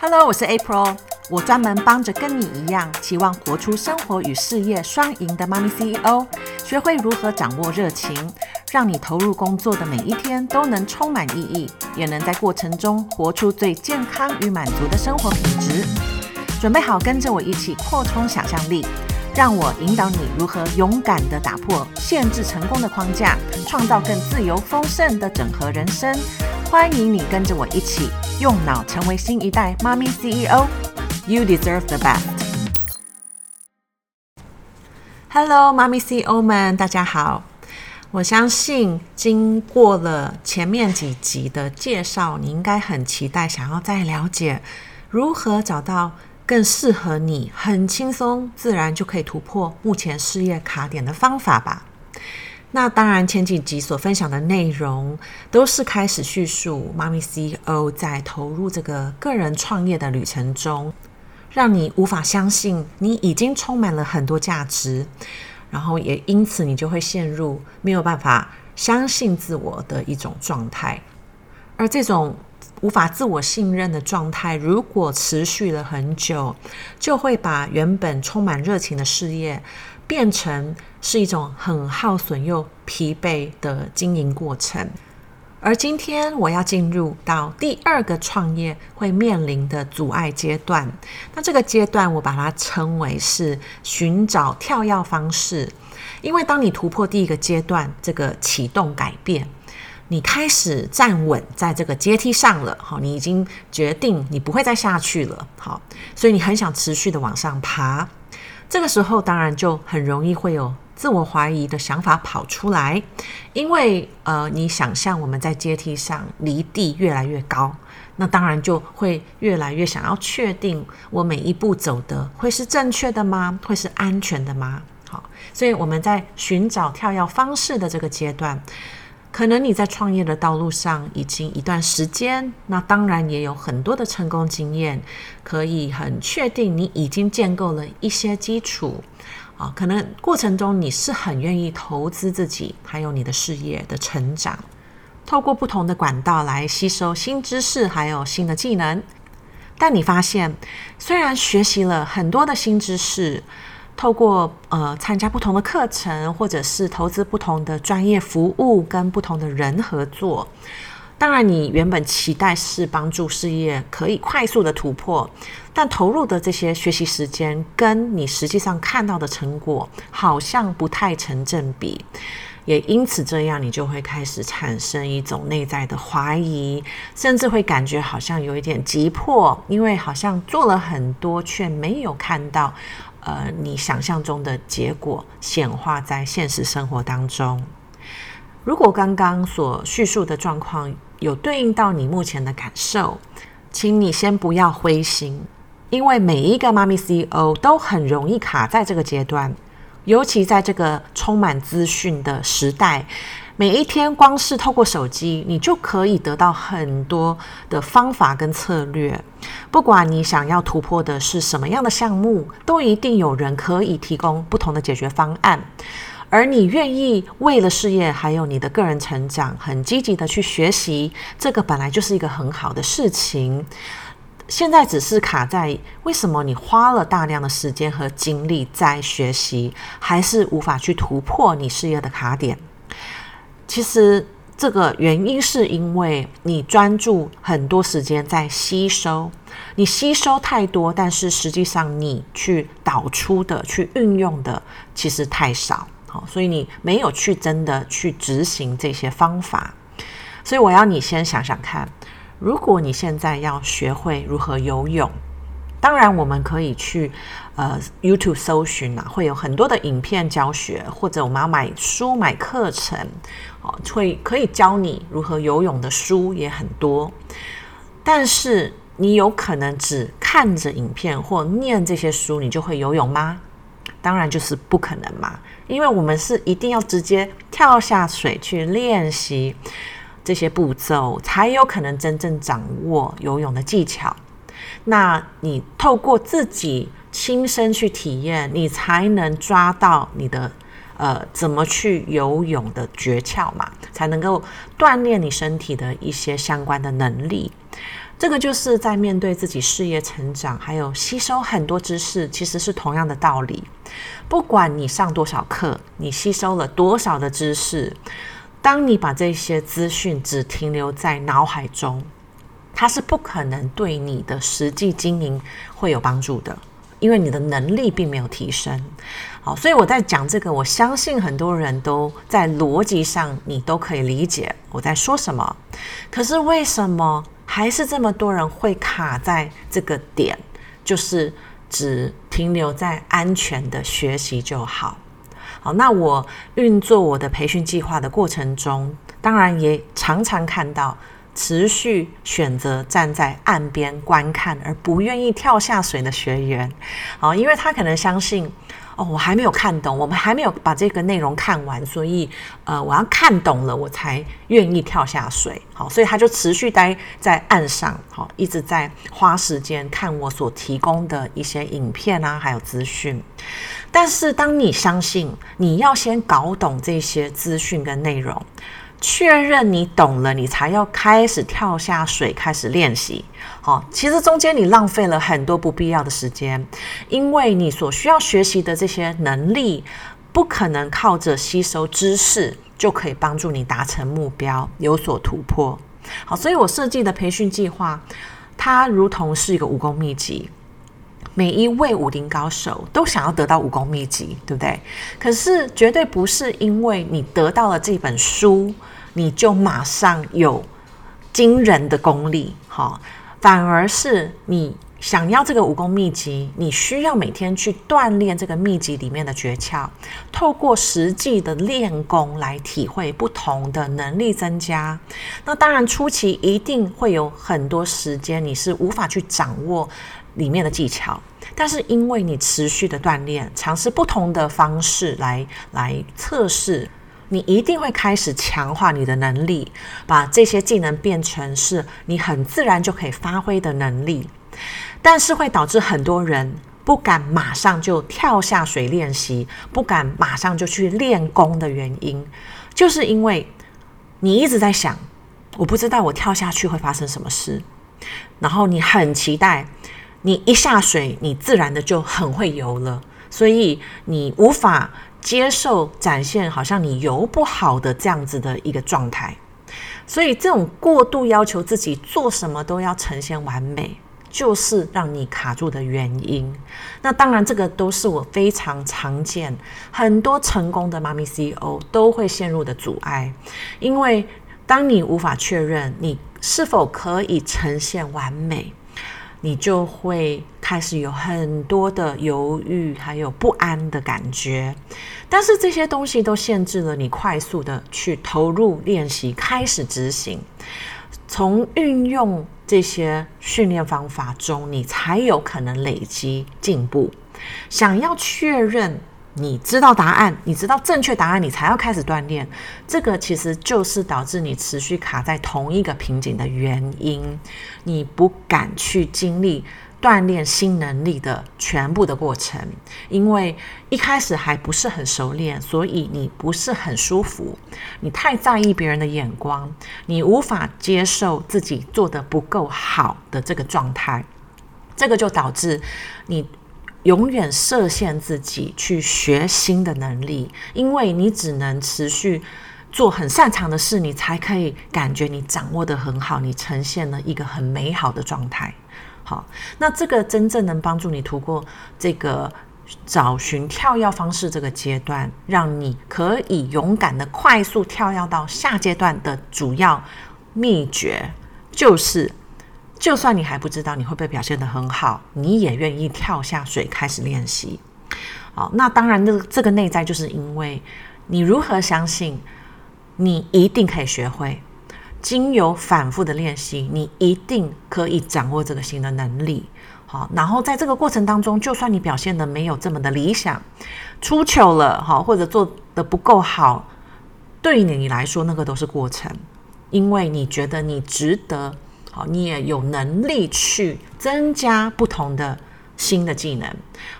Hello，我是 April，我专门帮着跟你一样，期望活出生活与事业双赢的妈咪 CEO，学会如何掌握热情，让你投入工作的每一天都能充满意义，也能在过程中活出最健康与满足的生活品质。准备好跟着我一起扩充想象力，让我引导你如何勇敢地打破限制成功的框架，创造更自由丰盛的整合人生。欢迎你跟着我一起用脑成为新一代妈咪 CEO。You deserve the best。Hello，妈咪 CEO 们，大家好。我相信经过了前面几集的介绍，你应该很期待，想要再了解如何找到更适合你、很轻松自然就可以突破目前事业卡点的方法吧。那当然，前几集所分享的内容都是开始叙述妈咪 CEO 在投入这个个人创业的旅程中，让你无法相信你已经充满了很多价值，然后也因此你就会陷入没有办法相信自我的一种状态。而这种无法自我信任的状态，如果持续了很久，就会把原本充满热情的事业变成是一种很耗损又疲惫的经营过程，而今天我要进入到第二个创业会面临的阻碍阶段。那这个阶段我把它称为是寻找跳跃方式，因为当你突破第一个阶段，这个启动改变，你开始站稳在这个阶梯上了，好，你已经决定你不会再下去了，好，所以你很想持续的往上爬。这个时候当然就很容易会有自我怀疑的想法跑出来，因为呃，你想象我们在阶梯上离地越来越高，那当然就会越来越想要确定我每一步走的会是正确的吗？会是安全的吗？好，所以我们在寻找跳跃方式的这个阶段。可能你在创业的道路上已经一段时间，那当然也有很多的成功经验，可以很确定你已经建构了一些基础啊。可能过程中你是很愿意投资自己，还有你的事业的成长，透过不同的管道来吸收新知识，还有新的技能。但你发现，虽然学习了很多的新知识，透过呃参加不同的课程，或者是投资不同的专业服务，跟不同的人合作。当然，你原本期待是帮助事业可以快速的突破，但投入的这些学习时间，跟你实际上看到的成果好像不太成正比。也因此这样，你就会开始产生一种内在的怀疑，甚至会感觉好像有一点急迫，因为好像做了很多，却没有看到。呃，你想象中的结果显化在现实生活当中。如果刚刚所叙述的状况有对应到你目前的感受，请你先不要灰心，因为每一个妈咪 CEO 都很容易卡在这个阶段，尤其在这个充满资讯的时代。每一天，光是透过手机，你就可以得到很多的方法跟策略。不管你想要突破的是什么样的项目，都一定有人可以提供不同的解决方案。而你愿意为了事业还有你的个人成长，很积极的去学习，这个本来就是一个很好的事情。现在只是卡在为什么你花了大量的时间和精力在学习，还是无法去突破你事业的卡点。其实这个原因是因为你专注很多时间在吸收，你吸收太多，但是实际上你去导出的、去运用的其实太少，好，所以你没有去真的去执行这些方法。所以我要你先想想看，如果你现在要学会如何游泳。当然，我们可以去呃 YouTube 搜寻啊，会有很多的影片教学，或者我们要买书买课程，哦，会可以教你如何游泳的书也很多。但是你有可能只看着影片或念这些书，你就会游泳吗？当然就是不可能嘛，因为我们是一定要直接跳下水去练习这些步骤，才有可能真正掌握游泳的技巧。那你透过自己亲身去体验，你才能抓到你的呃怎么去游泳的诀窍嘛，才能够锻炼你身体的一些相关的能力。这个就是在面对自己事业成长，还有吸收很多知识，其实是同样的道理。不管你上多少课，你吸收了多少的知识，当你把这些资讯只停留在脑海中，它是不可能对你的实际经营会有帮助的。因为你的能力并没有提升，好，所以我在讲这个，我相信很多人都在逻辑上你都可以理解我在说什么。可是为什么还是这么多人会卡在这个点，就是只停留在安全的学习就好？好，那我运作我的培训计划的过程中，当然也常常看到。持续选择站在岸边观看而不愿意跳下水的学员，好，因为他可能相信，哦，我还没有看懂，我们还没有把这个内容看完，所以，呃，我要看懂了，我才愿意跳下水，好，所以他就持续待在岸上，好，一直在花时间看我所提供的一些影片啊，还有资讯。但是，当你相信，你要先搞懂这些资讯跟内容。确认你懂了，你才要开始跳下水，开始练习。好，其实中间你浪费了很多不必要的时间，因为你所需要学习的这些能力，不可能靠着吸收知识就可以帮助你达成目标，有所突破。好，所以我设计的培训计划，它如同是一个武功秘籍。每一位武林高手都想要得到武功秘籍，对不对？可是绝对不是因为你得到了这本书，你就马上有惊人的功力，哈，反而是你想要这个武功秘籍，你需要每天去锻炼这个秘籍里面的诀窍，透过实际的练功来体会不同的能力增加。那当然初期一定会有很多时间你是无法去掌握里面的技巧，但是因为你持续的锻炼，尝试不同的方式来来测试，你一定会开始强化你的能力，把这些技能变成是你很自然就可以发挥的能力。但是会导致很多人不敢马上就跳下水练习，不敢马上就去练功的原因，就是因为你一直在想，我不知道我跳下去会发生什么事，然后你很期待。你一下水，你自然的就很会游了，所以你无法接受展现好像你游不好的这样子的一个状态，所以这种过度要求自己做什么都要呈现完美，就是让你卡住的原因。那当然，这个都是我非常常见，很多成功的妈咪 CEO 都会陷入的阻碍，因为当你无法确认你是否可以呈现完美。你就会开始有很多的犹豫，还有不安的感觉。但是这些东西都限制了你快速的去投入练习，开始执行。从运用这些训练方法中，你才有可能累积进步。想要确认。你知道答案，你知道正确答案，你才要开始锻炼。这个其实就是导致你持续卡在同一个瓶颈的原因。你不敢去经历锻炼新能力的全部的过程，因为一开始还不是很熟练，所以你不是很舒服。你太在意别人的眼光，你无法接受自己做得不够好的这个状态。这个就导致你。永远设限自己去学新的能力，因为你只能持续做很擅长的事，你才可以感觉你掌握的很好，你呈现了一个很美好的状态。好，那这个真正能帮助你突破这个找寻跳跃方式这个阶段，让你可以勇敢的快速跳跃到下阶段的主要秘诀，就是。就算你还不知道你会不会表现得很好，你也愿意跳下水开始练习。好，那当然，这这个内在就是因为你如何相信你一定可以学会，经由反复的练习，你一定可以掌握这个新的能力。好，然后在这个过程当中，就算你表现得没有这么的理想，出糗了，好，或者做得不够好，对于你来说，那个都是过程，因为你觉得你值得。好，你也有能力去增加不同的新的技能。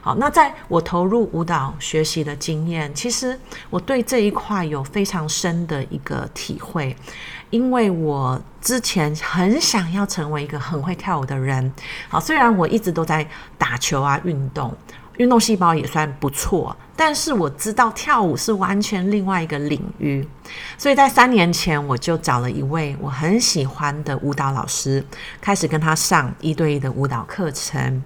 好，那在我投入舞蹈学习的经验，其实我对这一块有非常深的一个体会，因为我之前很想要成为一个很会跳舞的人。好，虽然我一直都在打球啊，运动。运动细胞也算不错，但是我知道跳舞是完全另外一个领域，所以在三年前我就找了一位我很喜欢的舞蹈老师，开始跟他上一对一的舞蹈课程。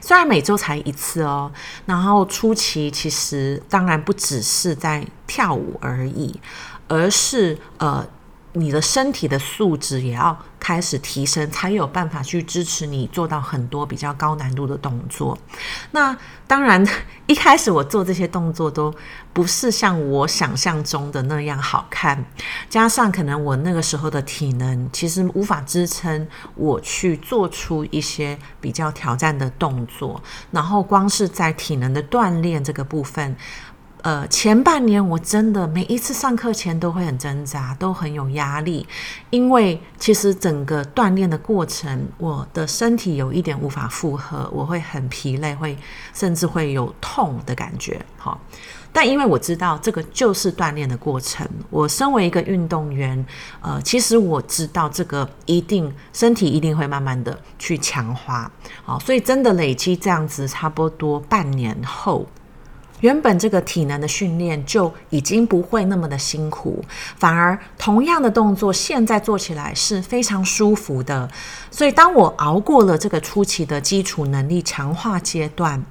虽然每周才一次哦，然后初期其实当然不只是在跳舞而已，而是呃。你的身体的素质也要开始提升，才有办法去支持你做到很多比较高难度的动作。那当然，一开始我做这些动作都不是像我想象中的那样好看，加上可能我那个时候的体能其实无法支撑我去做出一些比较挑战的动作，然后光是在体能的锻炼这个部分。呃，前半年我真的每一次上课前都会很挣扎，都很有压力，因为其实整个锻炼的过程，我的身体有一点无法负荷，我会很疲累，会甚至会有痛的感觉。好，但因为我知道这个就是锻炼的过程，我身为一个运动员，呃，其实我知道这个一定身体一定会慢慢的去强化。好，所以真的累积这样子，差不多半年后。原本这个体能的训练就已经不会那么的辛苦，反而同样的动作现在做起来是非常舒服的。所以当我熬过了这个初期的基础能力强化阶段，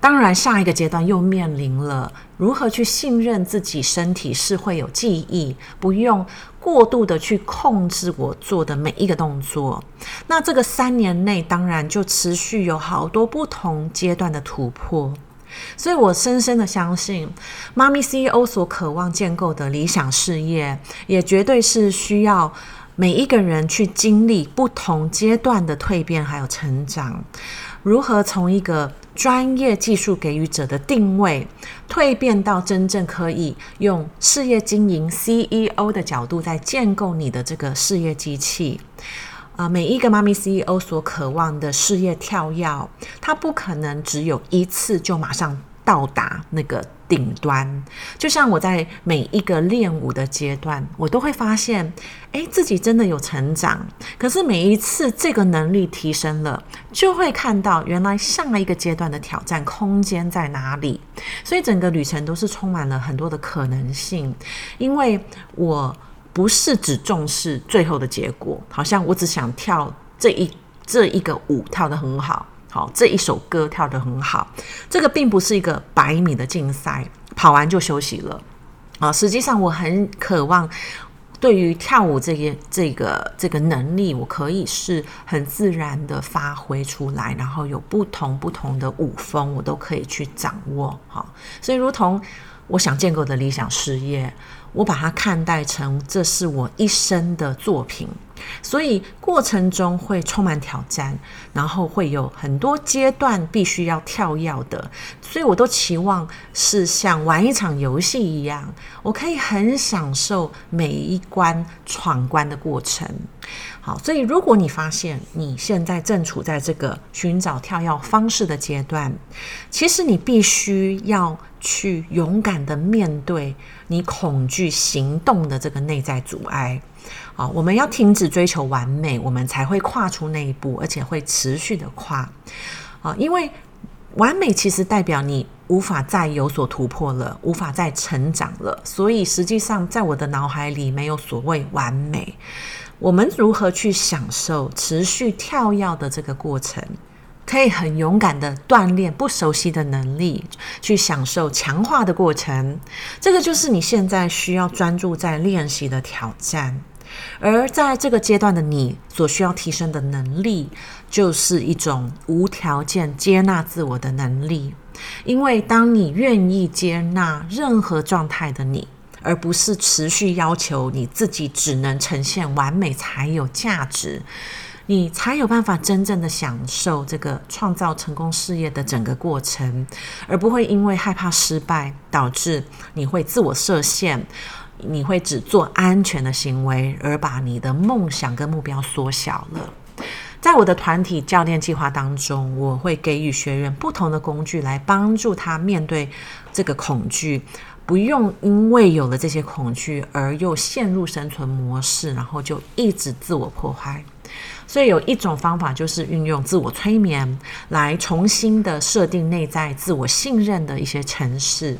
当然下一个阶段又面临了如何去信任自己身体是会有记忆，不用过度的去控制我做的每一个动作。那这个三年内当然就持续有好多不同阶段的突破。所以我深深的相信，妈咪 CEO 所渴望建构的理想事业，也绝对是需要每一个人去经历不同阶段的蜕变还有成长。如何从一个专业技术给予者的定位，蜕变到真正可以用事业经营 CEO 的角度，在建构你的这个事业机器。啊，每一个妈咪 CEO 所渴望的事业跳跃，它不可能只有一次就马上到达那个顶端。就像我在每一个练舞的阶段，我都会发现，诶，自己真的有成长。可是每一次这个能力提升了，就会看到原来下一个阶段的挑战空间在哪里。所以整个旅程都是充满了很多的可能性，因为我。不是只重视最后的结果，好像我只想跳这一这一个舞跳得很好，好，这一首歌跳得很好，这个并不是一个百米的竞赛，跑完就休息了啊。实际上我很渴望对于跳舞这个这个这个能力，我可以是很自然的发挥出来，然后有不同不同的舞风，我都可以去掌握。好，所以如同我想建构的理想事业。我把它看待成这是我一生的作品，所以过程中会充满挑战，然后会有很多阶段必须要跳跃的，所以我都期望是像玩一场游戏一样，我可以很享受每一关闯关的过程。好，所以如果你发现你现在正处在这个寻找跳跃方式的阶段，其实你必须要去勇敢的面对你恐惧行动的这个内在阻碍。好，我们要停止追求完美，我们才会跨出那一步，而且会持续的跨。啊，因为完美其实代表你无法再有所突破了，无法再成长了。所以实际上，在我的脑海里没有所谓完美。我们如何去享受持续跳跃的这个过程？可以很勇敢的锻炼不熟悉的能力，去享受强化的过程。这个就是你现在需要专注在练习的挑战。而在这个阶段的你所需要提升的能力，就是一种无条件接纳自我的能力。因为当你愿意接纳任何状态的你。而不是持续要求你自己只能呈现完美才有价值，你才有办法真正的享受这个创造成功事业的整个过程，而不会因为害怕失败导致你会自我设限，你会只做安全的行为，而把你的梦想跟目标缩小了。在我的团体教练计划当中，我会给予学员不同的工具来帮助他面对这个恐惧。不用因为有了这些恐惧而又陷入生存模式，然后就一直自我破坏。所以有一种方法就是运用自我催眠来重新的设定内在自我信任的一些城市。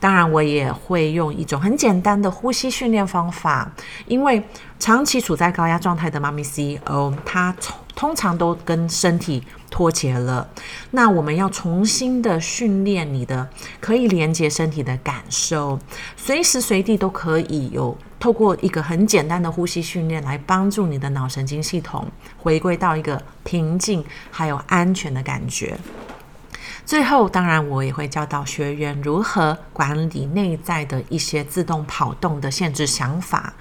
当然，我也会用一种很简单的呼吸训练方法，因为长期处在高压状态的妈咪 CEO，她通常都跟身体脱节了。那我们要重新的训练你的可以连接身体的感受，随时随地都可以有透过一个很简单的呼吸训练来帮助你的脑神经系统回归到一个平静还有安全的感觉。最后，当然我也会教导学员如何管理内在的一些自动跑动的限制想法。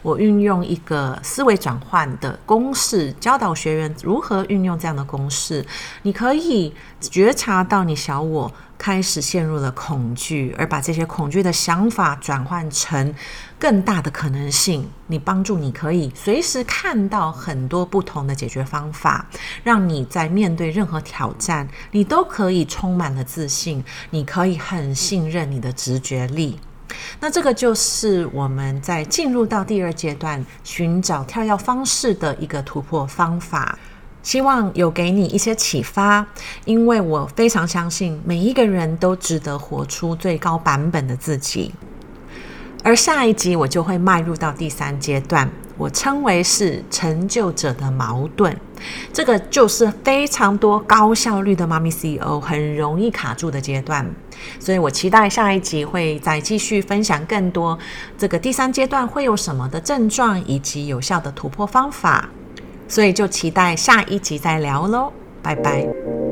我运用一个思维转换的公式，教导学员如何运用这样的公式。你可以觉察到你小我。开始陷入了恐惧，而把这些恐惧的想法转换成更大的可能性。你帮助你可以随时看到很多不同的解决方法，让你在面对任何挑战，你都可以充满了自信。你可以很信任你的直觉力。那这个就是我们在进入到第二阶段寻找跳跃方式的一个突破方法。希望有给你一些启发，因为我非常相信每一个人都值得活出最高版本的自己。而下一集我就会迈入到第三阶段，我称为是成就者的矛盾。这个就是非常多高效率的妈咪 CEO 很容易卡住的阶段，所以我期待下一集会再继续分享更多这个第三阶段会有什么的症状以及有效的突破方法。所以就期待下一集再聊喽，拜拜。